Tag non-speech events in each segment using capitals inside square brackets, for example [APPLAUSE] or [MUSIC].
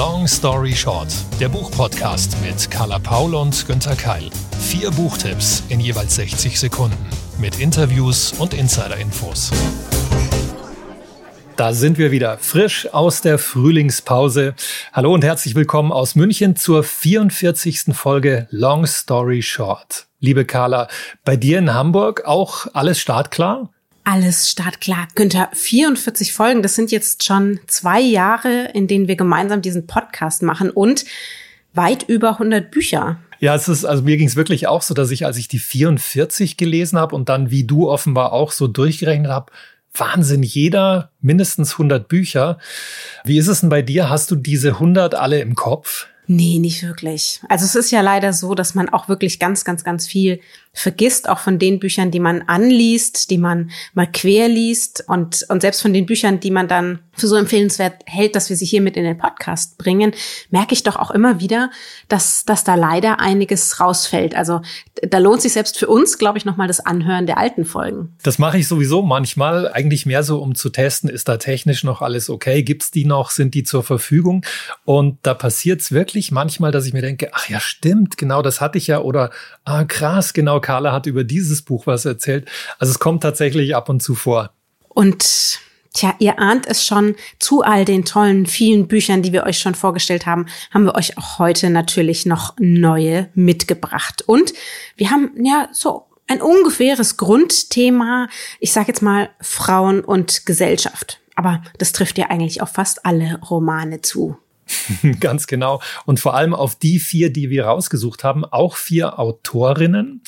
Long Story Short, der Buchpodcast mit Carla Paul und Günther Keil. Vier Buchtipps in jeweils 60 Sekunden mit Interviews und Insider-Infos. Da sind wir wieder, frisch aus der Frühlingspause. Hallo und herzlich willkommen aus München zur 44. Folge Long Story Short. Liebe Carla, bei dir in Hamburg auch alles startklar? Alles startklar. Günther, 44 Folgen, das sind jetzt schon zwei Jahre, in denen wir gemeinsam diesen Podcast machen und weit über 100 Bücher. Ja, es ist, also mir ging es wirklich auch so, dass ich, als ich die 44 gelesen habe und dann wie du offenbar auch so durchgerechnet habe, Wahnsinn, jeder mindestens 100 Bücher. Wie ist es denn bei dir? Hast du diese 100 alle im Kopf? Nee, nicht wirklich. Also es ist ja leider so, dass man auch wirklich ganz, ganz, ganz viel vergisst, auch von den Büchern, die man anliest, die man mal quer liest und, und selbst von den Büchern, die man dann für so empfehlenswert hält, dass wir sie hier mit in den Podcast bringen, merke ich doch auch immer wieder, dass, dass da leider einiges rausfällt. Also da lohnt sich selbst für uns, glaube ich, nochmal das Anhören der alten Folgen. Das mache ich sowieso manchmal, eigentlich mehr so, um zu testen, ist da technisch noch alles okay? Gibt's die noch? Sind die zur Verfügung? Und da passiert's wirklich manchmal, dass ich mir denke, ach ja, stimmt, genau das hatte ich ja oder ah, krass, genau Carla hat über dieses Buch was erzählt. Also es kommt tatsächlich ab und zu vor. Und Tja, ihr ahnt es schon, zu all den tollen, vielen Büchern, die wir euch schon vorgestellt haben, haben wir euch auch heute natürlich noch neue mitgebracht. Und wir haben ja so ein ungefähres Grundthema, ich sage jetzt mal Frauen und Gesellschaft. Aber das trifft ja eigentlich auf fast alle Romane zu. [LAUGHS] Ganz genau. Und vor allem auf die vier, die wir rausgesucht haben, auch vier Autorinnen.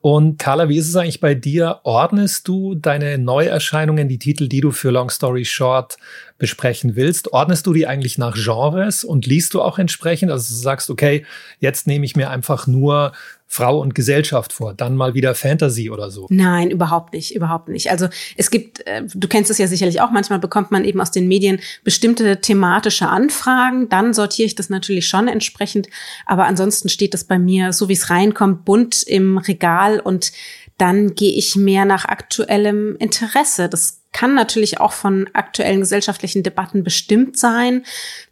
Und Carla, wie ist es eigentlich bei dir? Ordnest du deine Neuerscheinungen, die Titel, die du für Long Story Short besprechen willst, ordnest du die eigentlich nach Genres und liest du auch entsprechend? Also du sagst, okay, jetzt nehme ich mir einfach nur Frau und Gesellschaft vor, dann mal wieder Fantasy oder so. Nein, überhaupt nicht, überhaupt nicht. Also es gibt, äh, du kennst es ja sicherlich auch, manchmal bekommt man eben aus den Medien bestimmte thematische Anfragen, dann sortiere ich das natürlich schon entsprechend, aber ansonsten steht das bei mir, so wie es reinkommt, bunt im Regal und dann gehe ich mehr nach aktuellem Interesse. Das kann natürlich auch von aktuellen gesellschaftlichen Debatten bestimmt sein.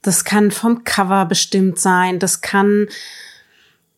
Das kann vom Cover bestimmt sein. Das kann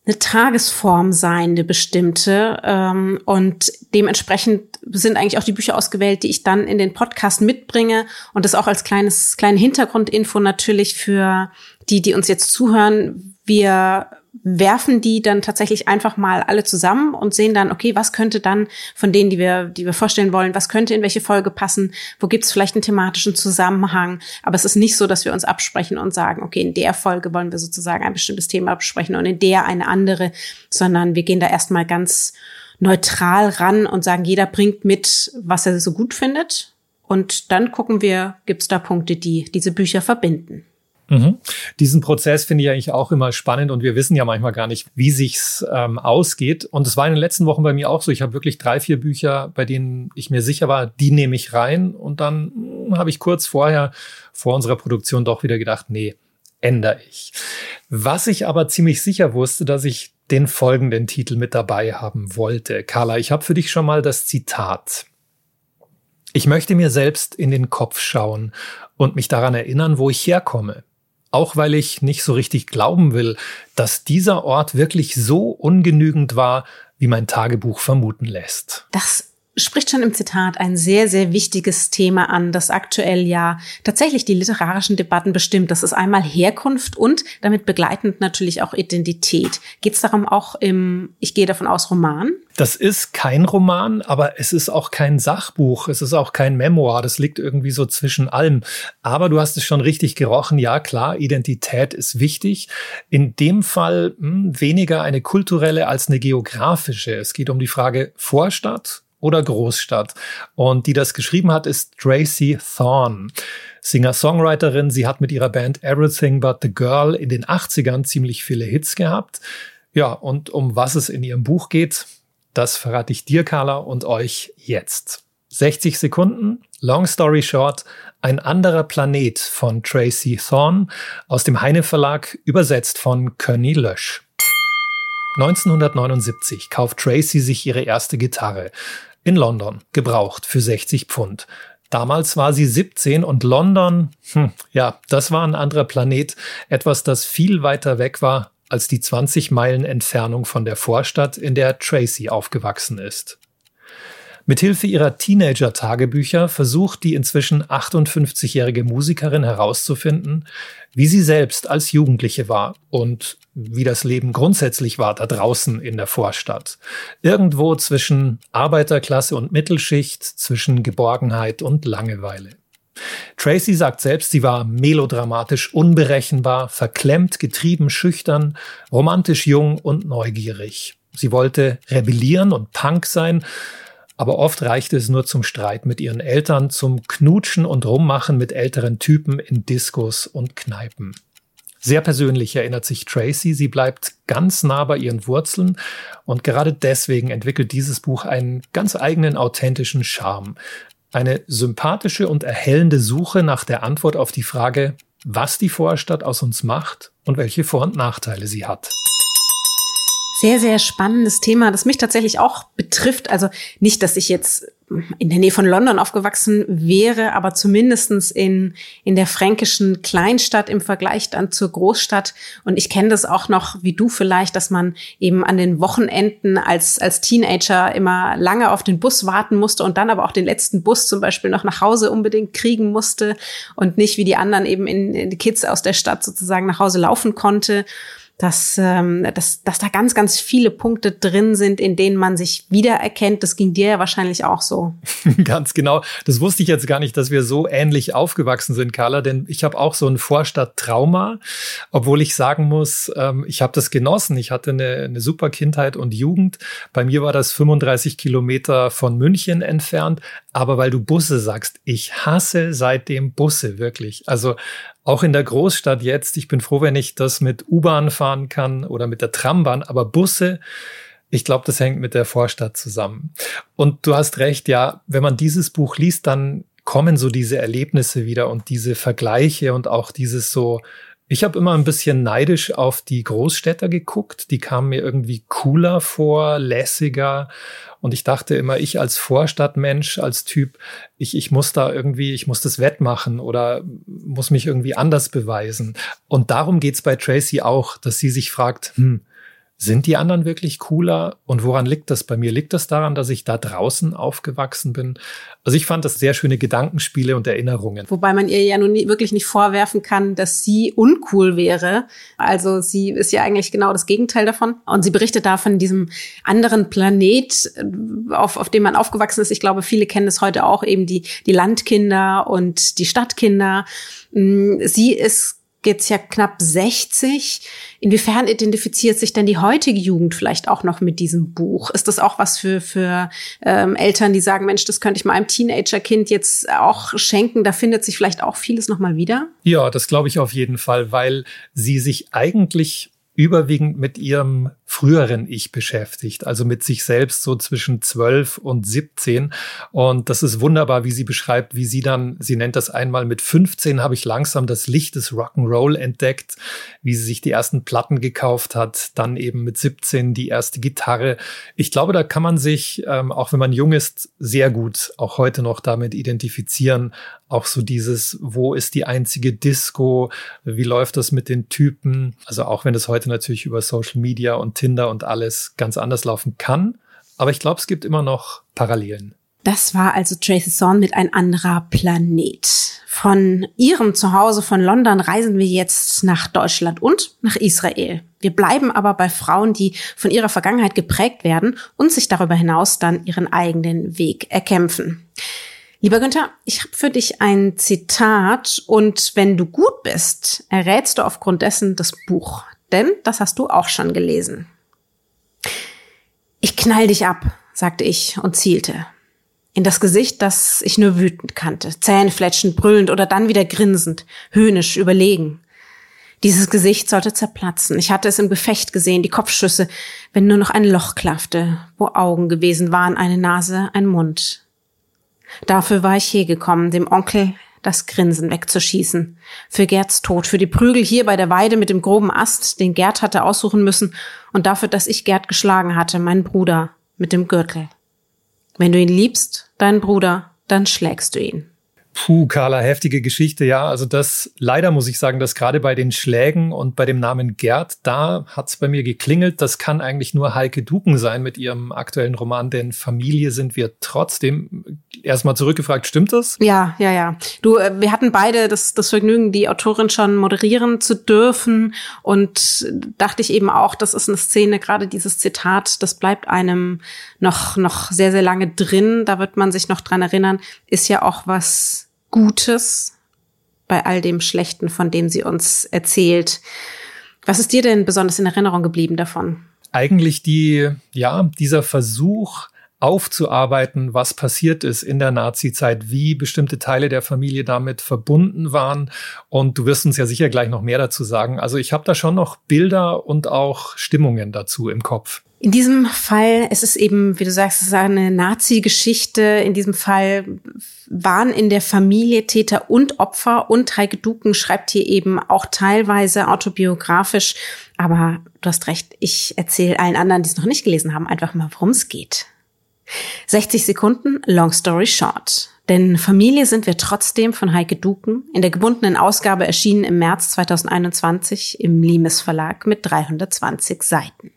eine Tagesform sein, eine bestimmte. Ähm, und dementsprechend sind eigentlich auch die Bücher ausgewählt, die ich dann in den Podcast mitbringe. Und das auch als kleines, kleine Hintergrundinfo natürlich für die, die uns jetzt zuhören. Wir werfen die dann tatsächlich einfach mal alle zusammen und sehen dann, okay, was könnte dann von denen, die wir, die wir vorstellen wollen, was könnte in welche Folge passen, wo gibt es vielleicht einen thematischen Zusammenhang. Aber es ist nicht so, dass wir uns absprechen und sagen, okay, in der Folge wollen wir sozusagen ein bestimmtes Thema besprechen und in der eine andere, sondern wir gehen da erstmal ganz neutral ran und sagen, jeder bringt mit, was er so gut findet. Und dann gucken wir, gibt es da Punkte, die diese Bücher verbinden. Mhm. Diesen Prozess finde ich eigentlich auch immer spannend und wir wissen ja manchmal gar nicht, wie sich's ähm, ausgeht. Und es war in den letzten Wochen bei mir auch so. Ich habe wirklich drei, vier Bücher, bei denen ich mir sicher war, die nehme ich rein. Und dann hm, habe ich kurz vorher, vor unserer Produktion, doch wieder gedacht, nee, ändere ich. Was ich aber ziemlich sicher wusste, dass ich den folgenden Titel mit dabei haben wollte. Carla, ich habe für dich schon mal das Zitat. Ich möchte mir selbst in den Kopf schauen und mich daran erinnern, wo ich herkomme auch weil ich nicht so richtig glauben will, dass dieser Ort wirklich so ungenügend war, wie mein Tagebuch vermuten lässt. Das spricht schon im Zitat ein sehr, sehr wichtiges Thema an, das aktuell ja tatsächlich die literarischen Debatten bestimmt. Das ist einmal Herkunft und damit begleitend natürlich auch Identität. Geht es darum auch im, ich gehe davon aus, Roman? Das ist kein Roman, aber es ist auch kein Sachbuch, es ist auch kein Memoir, das liegt irgendwie so zwischen allem. Aber du hast es schon richtig gerochen, ja klar, Identität ist wichtig. In dem Fall mh, hm, weniger eine kulturelle als eine geografische. Es geht um die Frage Vorstadt oder Großstadt. Und die das geschrieben hat, ist Tracy Thorne. Singer-Songwriterin. Sie hat mit ihrer Band Everything But the Girl in den 80ern ziemlich viele Hits gehabt. Ja, und um was es in ihrem Buch geht, das verrate ich dir, Carla, und euch jetzt. 60 Sekunden, Long Story Short, ein anderer Planet von Tracy Thorne aus dem Heine Verlag, übersetzt von Conny Lösch. 1979 kauft Tracy sich ihre erste Gitarre in London, gebraucht für 60 Pfund. Damals war sie 17 und London, hm, ja, das war ein anderer Planet, etwas, das viel weiter weg war als die 20 Meilen Entfernung von der Vorstadt, in der Tracy aufgewachsen ist. Mithilfe ihrer Teenager-Tagebücher versucht die inzwischen 58-jährige Musikerin herauszufinden, wie sie selbst als Jugendliche war und wie das Leben grundsätzlich war da draußen in der Vorstadt. Irgendwo zwischen Arbeiterklasse und Mittelschicht, zwischen Geborgenheit und Langeweile. Tracy sagt selbst, sie war melodramatisch unberechenbar, verklemmt, getrieben, schüchtern, romantisch jung und neugierig. Sie wollte rebellieren und Punk sein, aber oft reichte es nur zum Streit mit ihren Eltern, zum Knutschen und Rummachen mit älteren Typen in Diskos und Kneipen. Sehr persönlich erinnert sich Tracy, sie bleibt ganz nah bei ihren Wurzeln und gerade deswegen entwickelt dieses Buch einen ganz eigenen authentischen Charme. Eine sympathische und erhellende Suche nach der Antwort auf die Frage, was die Vorstadt aus uns macht und welche Vor- und Nachteile sie hat sehr, sehr spannendes Thema, das mich tatsächlich auch betrifft. Also nicht, dass ich jetzt in der Nähe von London aufgewachsen wäre, aber zumindestens in, in der fränkischen Kleinstadt im Vergleich dann zur Großstadt. Und ich kenne das auch noch, wie du vielleicht, dass man eben an den Wochenenden als, als Teenager immer lange auf den Bus warten musste und dann aber auch den letzten Bus zum Beispiel noch nach Hause unbedingt kriegen musste und nicht wie die anderen eben in, in die Kids aus der Stadt sozusagen nach Hause laufen konnte dass, ähm, dass, dass da ganz, ganz viele Punkte drin sind, in denen man sich wiedererkennt. Das ging dir ja wahrscheinlich auch so. [LAUGHS] ganz genau. Das wusste ich jetzt gar nicht, dass wir so ähnlich aufgewachsen sind, Carla, denn ich habe auch so ein Vorstadttrauma, obwohl ich sagen muss, ähm, ich habe das genossen. Ich hatte eine, eine super Kindheit und Jugend. Bei mir war das 35 Kilometer von München entfernt. Aber weil du Busse sagst, ich hasse seitdem Busse wirklich. Also auch in der Großstadt jetzt, ich bin froh, wenn ich das mit U-Bahn fahren kann oder mit der Trambahn, aber Busse, ich glaube, das hängt mit der Vorstadt zusammen. Und du hast recht, ja, wenn man dieses Buch liest, dann kommen so diese Erlebnisse wieder und diese Vergleiche und auch dieses so, ich habe immer ein bisschen neidisch auf die Großstädter geguckt, die kamen mir irgendwie cooler vor, lässiger und ich dachte immer, ich als Vorstadtmensch, als Typ, ich, ich muss da irgendwie, ich muss das wettmachen oder muss mich irgendwie anders beweisen. Und darum geht's bei Tracy auch, dass sie sich fragt, hm, sind die anderen wirklich cooler? Und woran liegt das bei mir? Liegt das daran, dass ich da draußen aufgewachsen bin? Also ich fand das sehr schöne Gedankenspiele und Erinnerungen. Wobei man ihr ja nun nie, wirklich nicht vorwerfen kann, dass sie uncool wäre. Also sie ist ja eigentlich genau das Gegenteil davon. Und sie berichtet da von diesem anderen Planet, auf, auf dem man aufgewachsen ist. Ich glaube, viele kennen es heute auch, eben die, die Landkinder und die Stadtkinder. Mm, sie ist jetzt ja knapp 60. Inwiefern identifiziert sich denn die heutige Jugend vielleicht auch noch mit diesem Buch? Ist das auch was für, für ähm, Eltern, die sagen, Mensch, das könnte ich meinem Teenagerkind jetzt auch schenken? Da findet sich vielleicht auch vieles nochmal wieder? Ja, das glaube ich auf jeden Fall, weil sie sich eigentlich überwiegend mit ihrem früheren Ich beschäftigt, also mit sich selbst so zwischen 12 und 17. Und das ist wunderbar, wie sie beschreibt, wie sie dann, sie nennt das einmal, mit 15 habe ich langsam das Licht des Rock'n'Roll entdeckt, wie sie sich die ersten Platten gekauft hat, dann eben mit 17 die erste Gitarre. Ich glaube, da kann man sich, ähm, auch wenn man jung ist, sehr gut auch heute noch damit identifizieren. Auch so dieses, wo ist die einzige Disco? Wie läuft das mit den Typen? Also auch wenn es heute natürlich über Social Media und Tinder und alles ganz anders laufen kann. Aber ich glaube, es gibt immer noch Parallelen. Das war also Tracy Thorn mit ein anderer Planet. Von ihrem Zuhause von London reisen wir jetzt nach Deutschland und nach Israel. Wir bleiben aber bei Frauen, die von ihrer Vergangenheit geprägt werden und sich darüber hinaus dann ihren eigenen Weg erkämpfen. Lieber Günther, ich habe für dich ein Zitat und wenn du gut bist, errätst du aufgrund dessen das Buch, denn das hast du auch schon gelesen. Ich knall dich ab, sagte ich und zielte. In das Gesicht, das ich nur wütend kannte, zähnefletschend, brüllend oder dann wieder grinsend, höhnisch, überlegen. Dieses Gesicht sollte zerplatzen. Ich hatte es im Gefecht gesehen, die Kopfschüsse, wenn nur noch ein Loch klaffte, wo Augen gewesen waren, eine Nase, ein Mund. Dafür war ich hergekommen, dem Onkel das Grinsen wegzuschießen. Für Gerds Tod, für die Prügel hier bei der Weide mit dem groben Ast, den Gerd hatte aussuchen müssen, und dafür, dass ich Gerd geschlagen hatte, meinen Bruder, mit dem Gürtel. Wenn du ihn liebst, deinen Bruder, dann schlägst du ihn. Puh, Carla, heftige Geschichte, ja. Also das, leider muss ich sagen, dass gerade bei den Schlägen und bei dem Namen Gerd, da hat's bei mir geklingelt. Das kann eigentlich nur Heike Duken sein mit ihrem aktuellen Roman, denn Familie sind wir trotzdem. Erstmal zurückgefragt, stimmt das? Ja, ja, ja. Du, äh, wir hatten beide das, das Vergnügen, die Autorin schon moderieren zu dürfen und dachte ich eben auch, das ist eine Szene, gerade dieses Zitat, das bleibt einem noch, noch sehr, sehr lange drin. Da wird man sich noch dran erinnern, ist ja auch was Gutes bei all dem Schlechten, von dem sie uns erzählt. Was ist dir denn besonders in Erinnerung geblieben davon? Eigentlich die, ja, dieser Versuch, aufzuarbeiten, was passiert ist in der Nazi-Zeit, wie bestimmte Teile der Familie damit verbunden waren. Und du wirst uns ja sicher gleich noch mehr dazu sagen. Also ich habe da schon noch Bilder und auch Stimmungen dazu im Kopf. In diesem Fall ist es eben, wie du sagst, es ist eine Nazi-Geschichte. In diesem Fall waren in der Familie Täter und Opfer und Heike Duken schreibt hier eben auch teilweise autobiografisch. Aber du hast recht, ich erzähle allen anderen, die es noch nicht gelesen haben, einfach mal, worum es geht. 60 Sekunden, long story short. Denn Familie sind wir trotzdem von Heike Duken, in der gebundenen Ausgabe erschienen im März 2021 im Limes Verlag mit 320 Seiten.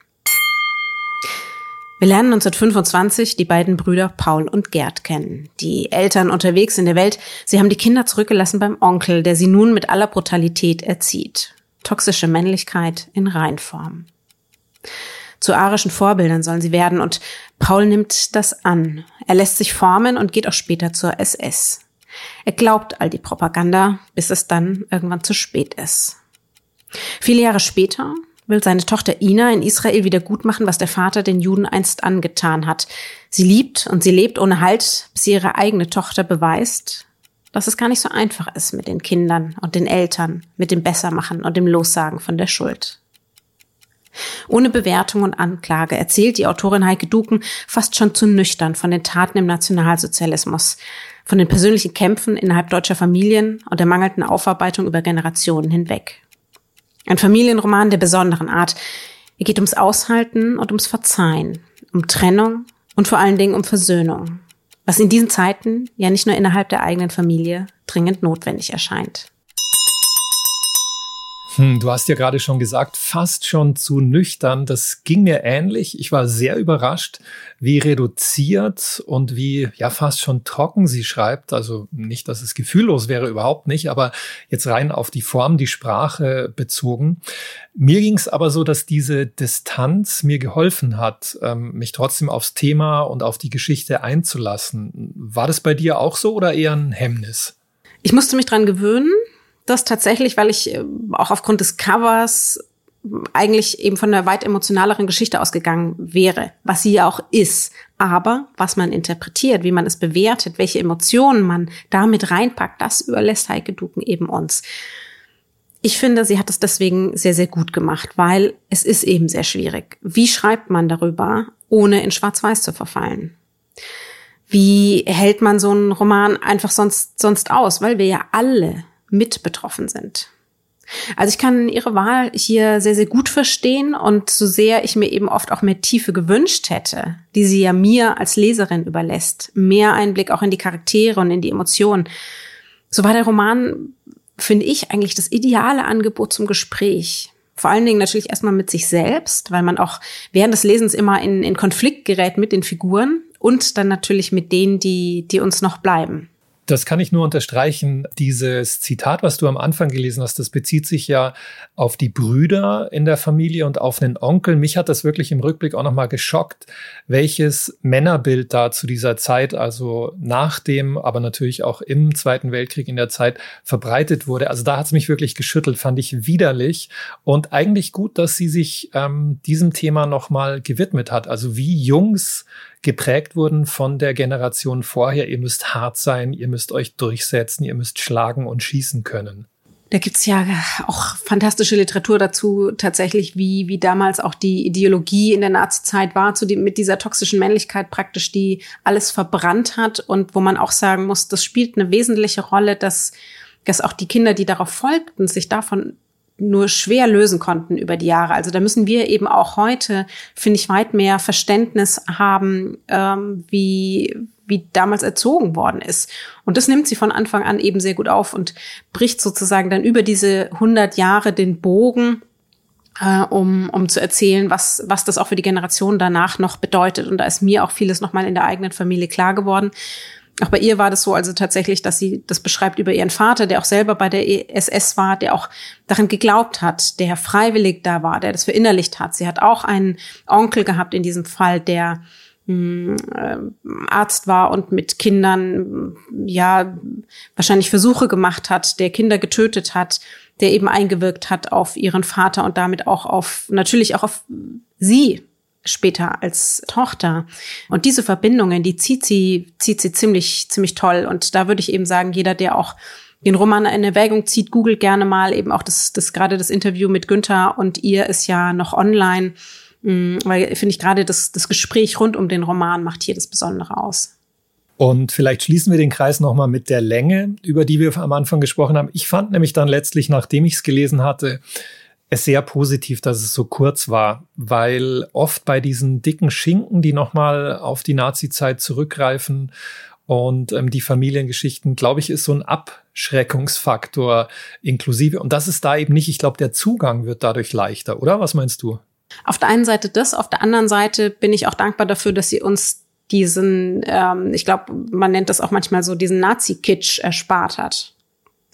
Wir lernen 1925 die beiden Brüder Paul und Gerd kennen. Die Eltern unterwegs in der Welt, sie haben die Kinder zurückgelassen beim Onkel, der sie nun mit aller Brutalität erzieht. Toxische Männlichkeit in Reinform. Zu arischen Vorbildern sollen sie werden und Paul nimmt das an. Er lässt sich formen und geht auch später zur SS. Er glaubt all die Propaganda, bis es dann irgendwann zu spät ist. Viele Jahre später will seine Tochter Ina in Israel wieder gut machen, was der Vater den Juden einst angetan hat. Sie liebt und sie lebt ohne Halt, bis sie ihre eigene Tochter beweist, dass es gar nicht so einfach ist mit den Kindern und den Eltern, mit dem Bessermachen und dem Lossagen von der Schuld. Ohne Bewertung und Anklage erzählt die Autorin Heike Duken fast schon zu nüchtern von den Taten im Nationalsozialismus, von den persönlichen Kämpfen innerhalb deutscher Familien und der mangelnden Aufarbeitung über Generationen hinweg. Ein Familienroman der besonderen Art. Er geht ums Aushalten und ums Verzeihen, um Trennung und vor allen Dingen um Versöhnung, was in diesen Zeiten ja nicht nur innerhalb der eigenen Familie dringend notwendig erscheint. Hm, du hast ja gerade schon gesagt, fast schon zu nüchtern. Das ging mir ähnlich. Ich war sehr überrascht, wie reduziert und wie ja fast schon trocken sie schreibt. Also nicht, dass es gefühllos wäre, überhaupt nicht, aber jetzt rein auf die Form, die Sprache bezogen. Mir ging es aber so, dass diese Distanz mir geholfen hat, ähm, mich trotzdem aufs Thema und auf die Geschichte einzulassen. War das bei dir auch so oder eher ein Hemmnis? Ich musste mich dran gewöhnen das tatsächlich, weil ich äh, auch aufgrund des Covers eigentlich eben von einer weit emotionaleren Geschichte ausgegangen wäre, was sie ja auch ist. Aber was man interpretiert, wie man es bewertet, welche Emotionen man damit reinpackt, das überlässt Heike Duken eben uns. Ich finde, sie hat es deswegen sehr, sehr gut gemacht, weil es ist eben sehr schwierig. Wie schreibt man darüber, ohne in Schwarz-Weiß zu verfallen? Wie hält man so einen Roman einfach sonst, sonst aus? Weil wir ja alle mit betroffen sind. Also ich kann Ihre Wahl hier sehr, sehr gut verstehen und so sehr ich mir eben oft auch mehr Tiefe gewünscht hätte, die sie ja mir als Leserin überlässt, mehr Einblick auch in die Charaktere und in die Emotionen, so war der Roman, finde ich, eigentlich das ideale Angebot zum Gespräch. Vor allen Dingen natürlich erstmal mit sich selbst, weil man auch während des Lesens immer in, in Konflikt gerät mit den Figuren und dann natürlich mit denen, die, die uns noch bleiben. Das kann ich nur unterstreichen. Dieses Zitat, was du am Anfang gelesen hast, das bezieht sich ja auf die Brüder in der Familie und auf einen Onkel. Mich hat das wirklich im Rückblick auch nochmal geschockt, welches Männerbild da zu dieser Zeit, also nach dem, aber natürlich auch im Zweiten Weltkrieg in der Zeit verbreitet wurde. Also da hat es mich wirklich geschüttelt, fand ich widerlich und eigentlich gut, dass sie sich ähm, diesem Thema nochmal gewidmet hat. Also wie Jungs geprägt wurden von der Generation vorher. Ihr müsst hart sein, ihr müsst euch durchsetzen, ihr müsst schlagen und schießen können. Da gibt's ja auch fantastische Literatur dazu, tatsächlich, wie, wie damals auch die Ideologie in der Nazi-Zeit war, zu dem, mit dieser toxischen Männlichkeit praktisch, die alles verbrannt hat und wo man auch sagen muss, das spielt eine wesentliche Rolle, dass, dass auch die Kinder, die darauf folgten, sich davon nur schwer lösen konnten über die Jahre. Also da müssen wir eben auch heute, finde ich, weit mehr Verständnis haben, ähm, wie, wie damals erzogen worden ist. Und das nimmt sie von Anfang an eben sehr gut auf und bricht sozusagen dann über diese 100 Jahre den Bogen äh, um, um zu erzählen, was, was das auch für die Generation danach noch bedeutet. Und da ist mir auch vieles nochmal in der eigenen Familie klar geworden. Auch bei ihr war das so, also tatsächlich, dass sie das beschreibt über ihren Vater, der auch selber bei der SS war, der auch daran geglaubt hat, der freiwillig da war, der das verinnerlicht hat. Sie hat auch einen Onkel gehabt in diesem Fall, der Arzt war und mit Kindern ja wahrscheinlich Versuche gemacht hat, der Kinder getötet hat der eben eingewirkt hat auf ihren Vater und damit auch auf, natürlich auch auf sie später als Tochter. Und diese Verbindungen, die zieht sie, zieht sie ziemlich, ziemlich toll. Und da würde ich eben sagen, jeder, der auch den Roman in Erwägung zieht, googelt gerne mal eben auch das, das gerade das Interview mit Günther und ihr ist ja noch online, weil finde ich gerade das, das Gespräch rund um den Roman macht hier das Besondere aus. Und vielleicht schließen wir den Kreis nochmal mit der Länge, über die wir am Anfang gesprochen haben. Ich fand nämlich dann letztlich, nachdem ich es gelesen hatte, es sehr positiv, dass es so kurz war, weil oft bei diesen dicken Schinken, die nochmal auf die Nazi-Zeit zurückgreifen und ähm, die Familiengeschichten, glaube ich, ist so ein Abschreckungsfaktor inklusive. Und das ist da eben nicht. Ich glaube, der Zugang wird dadurch leichter, oder? Was meinst du? Auf der einen Seite das, auf der anderen Seite bin ich auch dankbar dafür, dass sie uns diesen, ähm, ich glaube, man nennt das auch manchmal so, diesen Nazi-Kitsch erspart hat.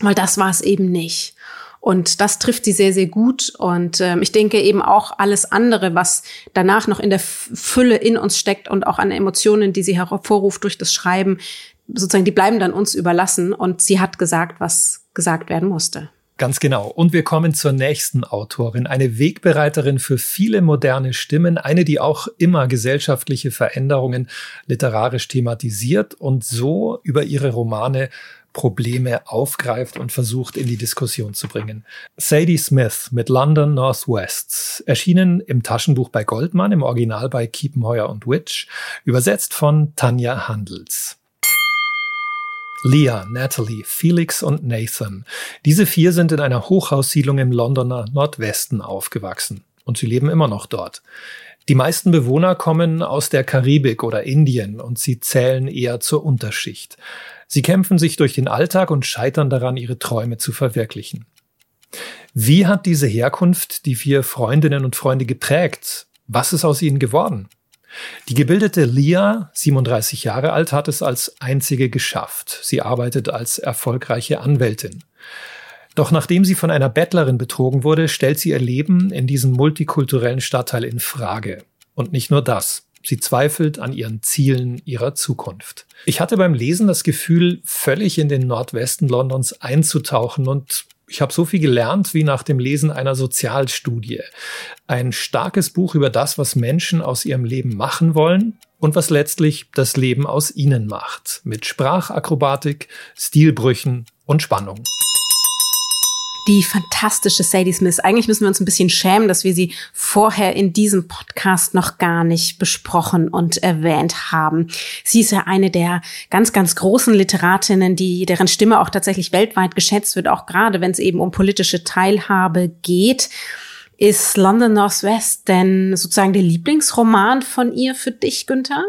Weil das war es eben nicht. Und das trifft sie sehr, sehr gut. Und ähm, ich denke eben auch alles andere, was danach noch in der Fülle in uns steckt und auch an Emotionen, die sie hervorruft durch das Schreiben, sozusagen, die bleiben dann uns überlassen. Und sie hat gesagt, was gesagt werden musste. Ganz genau. Und wir kommen zur nächsten Autorin, eine Wegbereiterin für viele moderne Stimmen, eine, die auch immer gesellschaftliche Veränderungen literarisch thematisiert und so über ihre Romane Probleme aufgreift und versucht in die Diskussion zu bringen. Sadie Smith mit London Northwest, erschienen im Taschenbuch bei Goldman, im Original bei Kiepenheuer und Witch, übersetzt von Tanja Handels. Leah, Natalie, Felix und Nathan. Diese vier sind in einer Hochhaussiedlung im Londoner Nordwesten aufgewachsen und sie leben immer noch dort. Die meisten Bewohner kommen aus der Karibik oder Indien und sie zählen eher zur Unterschicht. Sie kämpfen sich durch den Alltag und scheitern daran, ihre Träume zu verwirklichen. Wie hat diese Herkunft die vier Freundinnen und Freunde geprägt? Was ist aus ihnen geworden? Die gebildete Lia, 37 Jahre alt, hat es als einzige geschafft. Sie arbeitet als erfolgreiche Anwältin. Doch nachdem sie von einer Bettlerin betrogen wurde, stellt sie ihr Leben in diesem multikulturellen Stadtteil in Frage. Und nicht nur das. Sie zweifelt an ihren Zielen ihrer Zukunft. Ich hatte beim Lesen das Gefühl, völlig in den Nordwesten Londons einzutauchen und ich habe so viel gelernt wie nach dem Lesen einer Sozialstudie. Ein starkes Buch über das, was Menschen aus ihrem Leben machen wollen und was letztlich das Leben aus ihnen macht. Mit Sprachakrobatik, Stilbrüchen und Spannung die fantastische Sadie Smith. Eigentlich müssen wir uns ein bisschen schämen, dass wir sie vorher in diesem Podcast noch gar nicht besprochen und erwähnt haben. Sie ist ja eine der ganz, ganz großen Literatinnen, die, deren Stimme auch tatsächlich weltweit geschätzt wird, auch gerade wenn es eben um politische Teilhabe geht. Ist London Northwest denn sozusagen der Lieblingsroman von ihr für dich, Günther?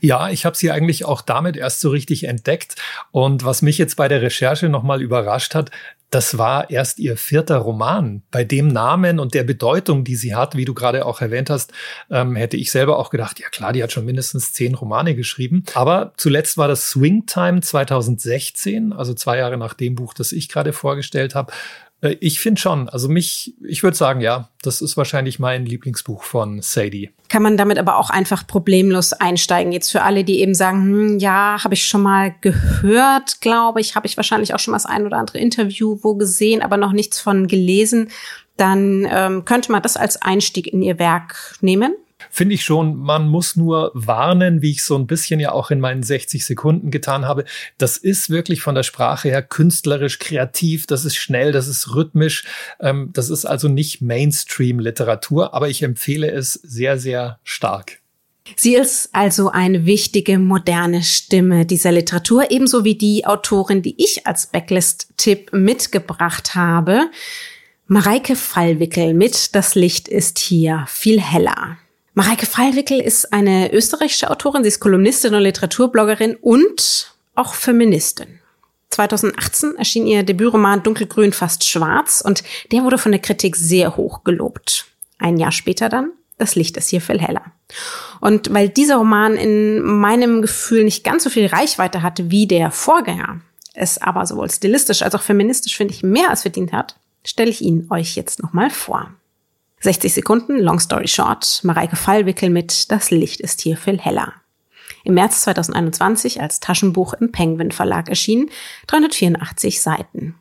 Ja, ich habe sie eigentlich auch damit erst so richtig entdeckt. Und was mich jetzt bei der Recherche nochmal überrascht hat, das war erst ihr vierter Roman. Bei dem Namen und der Bedeutung, die sie hat, wie du gerade auch erwähnt hast, ähm, hätte ich selber auch gedacht, ja klar, die hat schon mindestens zehn Romane geschrieben. Aber zuletzt war das Swing Time 2016, also zwei Jahre nach dem Buch, das ich gerade vorgestellt habe. Äh, ich finde schon. Also mich, ich würde sagen, ja, das ist wahrscheinlich mein Lieblingsbuch von Sadie. Kann man damit aber auch einfach problemlos einsteigen. Jetzt für alle, die eben sagen, hm, ja, habe ich schon mal gehört, glaube ich, habe ich wahrscheinlich auch schon mal das ein oder andere Interview wo gesehen, aber noch nichts von gelesen. Dann ähm, könnte man das als Einstieg in ihr Werk nehmen finde ich schon, man muss nur warnen, wie ich so ein bisschen ja auch in meinen 60 Sekunden getan habe. Das ist wirklich von der Sprache her künstlerisch, kreativ, das ist schnell, das ist rhythmisch. Ähm, das ist also nicht Mainstream-Literatur, aber ich empfehle es sehr, sehr stark. Sie ist also eine wichtige moderne Stimme dieser Literatur, ebenso wie die Autorin, die ich als Backlist-Tipp mitgebracht habe. Mareike Fallwickel mit Das Licht ist hier viel heller. Mareike Fallwickel ist eine österreichische Autorin, sie ist Kolumnistin und Literaturbloggerin und auch Feministin. 2018 erschien ihr Debütroman Dunkelgrün fast schwarz und der wurde von der Kritik sehr hoch gelobt. Ein Jahr später dann Das Licht ist hier viel heller. Und weil dieser Roman in meinem Gefühl nicht ganz so viel Reichweite hatte wie der Vorgänger, es aber sowohl stilistisch als auch feministisch, finde ich, mehr als verdient hat, stelle ich ihn euch jetzt nochmal vor. 60 Sekunden, long story short, Mareike Fallwickel mit Das Licht ist hier viel heller. Im März 2021 als Taschenbuch im Penguin Verlag erschienen, 384 Seiten.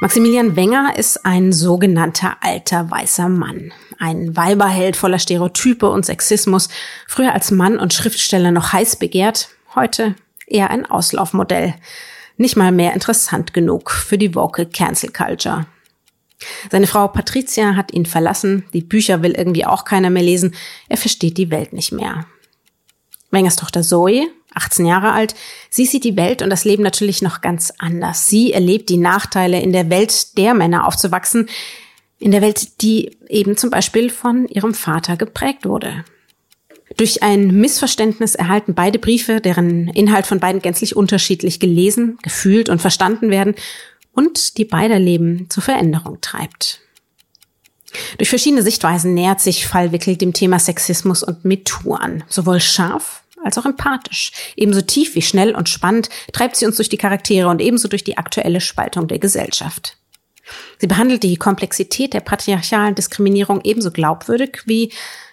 Maximilian Wenger ist ein sogenannter alter weißer Mann. Ein Weiberheld voller Stereotype und Sexismus, früher als Mann und Schriftsteller noch heiß begehrt, heute eher ein Auslaufmodell. Nicht mal mehr interessant genug für die woke Cancel Culture. Seine Frau Patricia hat ihn verlassen, die Bücher will irgendwie auch keiner mehr lesen, er versteht die Welt nicht mehr. Wengers Tochter Zoe, 18 Jahre alt, sie sieht die Welt und das Leben natürlich noch ganz anders. Sie erlebt die Nachteile, in der Welt der Männer aufzuwachsen, in der Welt, die eben zum Beispiel von ihrem Vater geprägt wurde. Durch ein Missverständnis erhalten beide Briefe, deren Inhalt von beiden gänzlich unterschiedlich gelesen, gefühlt und verstanden werden und die beider Leben zur Veränderung treibt. Durch verschiedene Sichtweisen nähert sich Fallwickel dem Thema Sexismus und MeToo an, sowohl scharf als auch empathisch. Ebenso tief wie schnell und spannend treibt sie uns durch die Charaktere und ebenso durch die aktuelle Spaltung der Gesellschaft. Sie behandelt die Komplexität der patriarchalen Diskriminierung ebenso glaubwürdig wie,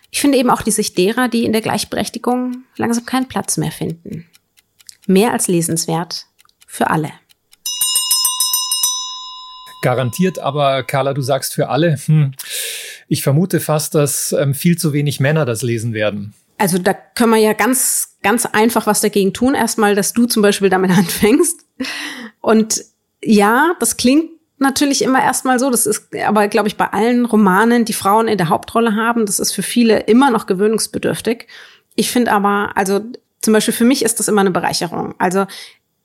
ich finde eben auch die Sicht derer, die in der Gleichberechtigung langsam keinen Platz mehr finden. Mehr als lesenswert für alle. Garantiert, aber Carla, du sagst für alle, hm, ich vermute fast, dass ähm, viel zu wenig Männer das lesen werden. Also da können wir ja ganz, ganz einfach was dagegen tun. Erstmal, dass du zum Beispiel damit [LAUGHS] anfängst. Und ja, das klingt natürlich immer erstmal so. Das ist aber, glaube ich, bei allen Romanen, die Frauen in der Hauptrolle haben, das ist für viele immer noch gewöhnungsbedürftig. Ich finde aber, also zum Beispiel für mich ist das immer eine Bereicherung. Also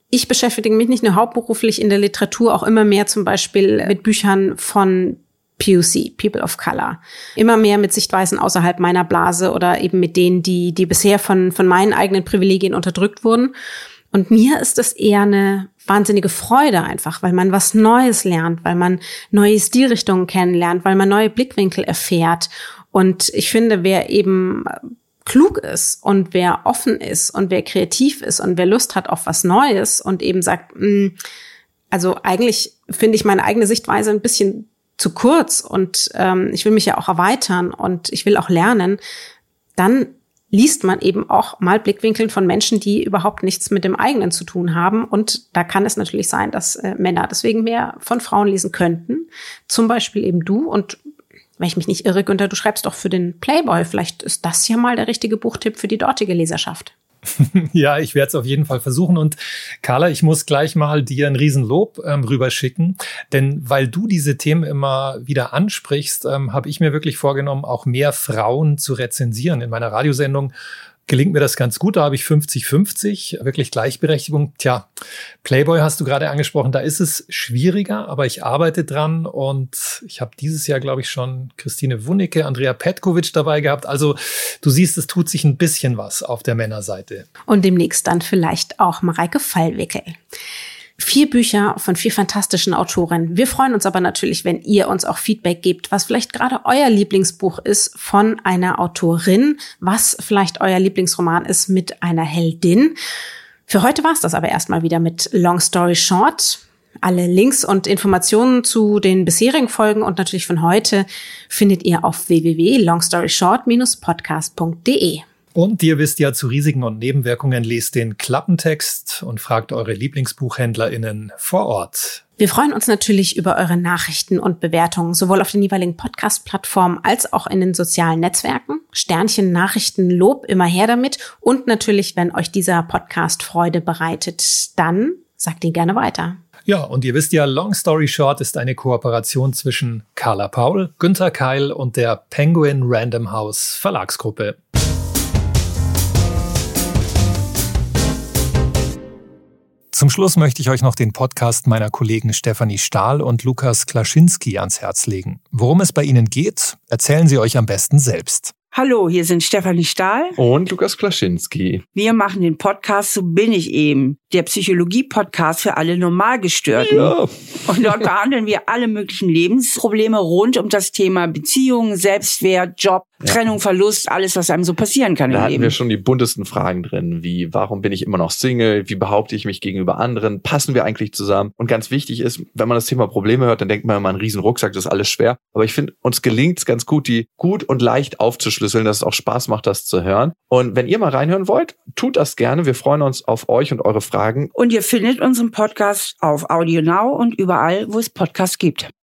ich beschäftige mich nicht nur hauptberuflich in der Literatur, auch immer mehr zum Beispiel mit Büchern von POC, People of Color. Immer mehr mit Sichtweisen außerhalb meiner Blase oder eben mit denen, die, die bisher von, von meinen eigenen Privilegien unterdrückt wurden. Und mir ist es eher eine wahnsinnige Freude einfach, weil man was Neues lernt, weil man neue Stilrichtungen kennenlernt, weil man neue Blickwinkel erfährt. Und ich finde, wer eben klug ist und wer offen ist und wer kreativ ist und wer Lust hat auf was Neues und eben sagt, mh, hm, also eigentlich finde ich meine eigene Sichtweise ein bisschen zu kurz und ähm, ich will mich ja auch erweitern und ich will auch lernen, dann liest man eben auch mal Blickwinkeln von Menschen, die überhaupt nichts mit dem eigenen zu tun haben. Und da kann es natürlich sein, dass äh, Männer deswegen mehr von Frauen lesen könnten. Zum Beispiel eben du. Und wenn ich mich nicht irre, Günther, du schreibst doch für den Playboy. Vielleicht ist das ja mal der richtige Buchtipp für die dortige Leserschaft. [LAUGHS] ja, ich werde es auf jeden Fall versuchen. Und Carla, ich muss gleich mal dir ein Riesenlob ähm, rüberschicken. Denn weil du diese Themen immer wieder ansprichst, ähm, habe ich mir wirklich vorgenommen, auch mehr Frauen zu rezensieren in meiner Radiosendung gelingt mir das ganz gut. Da habe ich 50-50, wirklich Gleichberechtigung. Tja, Playboy hast du gerade angesprochen, da ist es schwieriger, aber ich arbeite dran und ich habe dieses Jahr, glaube ich, schon Christine Wunicke, Andrea Petkovic dabei gehabt. Also du siehst, es tut sich ein bisschen was auf der Männerseite. Und demnächst dann vielleicht auch Mareike Fallwickel. Vier Bücher von vier fantastischen Autoren. Wir freuen uns aber natürlich, wenn ihr uns auch Feedback gebt, was vielleicht gerade euer Lieblingsbuch ist von einer Autorin, was vielleicht euer Lieblingsroman ist mit einer Heldin. Für heute war es das aber erstmal wieder mit Long Story Short. Alle Links und Informationen zu den bisherigen Folgen und natürlich von heute findet ihr auf www.longstoryshort-podcast.de. Und ihr wisst ja, zu Risiken und Nebenwirkungen lest den Klappentext und fragt eure LieblingsbuchhändlerInnen vor Ort. Wir freuen uns natürlich über eure Nachrichten und Bewertungen, sowohl auf den jeweiligen Podcast-Plattformen als auch in den sozialen Netzwerken. Sternchen, Nachrichten, Lob, immer her damit. Und natürlich, wenn euch dieser Podcast Freude bereitet, dann sagt ihn gerne weiter. Ja, und ihr wisst ja, Long Story Short ist eine Kooperation zwischen Carla Paul, Günther Keil und der Penguin Random House Verlagsgruppe. Zum Schluss möchte ich euch noch den Podcast meiner Kollegen Stefanie Stahl und Lukas Klaschinski ans Herz legen. Worum es bei ihnen geht, erzählen sie euch am besten selbst. Hallo, hier sind Stefanie Stahl und Lukas Klaschinski. Wir machen den Podcast So bin ich eben, der Psychologie-Podcast für alle Normalgestörten. Ja. Und dort behandeln wir alle möglichen Lebensprobleme rund um das Thema Beziehungen, Selbstwert, Job, ja. Trennung, Verlust, alles, was einem so passieren kann da im hatten Leben. wir schon die buntesten Fragen drin, wie warum bin ich immer noch Single, wie behaupte ich mich gegenüber anderen, passen wir eigentlich zusammen? Und ganz wichtig ist, wenn man das Thema Probleme hört, dann denkt man immer, ein riesen Rucksack, das ist alles schwer. Aber ich finde, uns gelingt es ganz gut, die gut und leicht aufzuschlüsseln, dass es auch Spaß macht, das zu hören. Und wenn ihr mal reinhören wollt, tut das gerne. Wir freuen uns auf euch und eure Fragen. Und ihr findet unseren Podcast auf Audio Now und überall, wo es Podcasts gibt.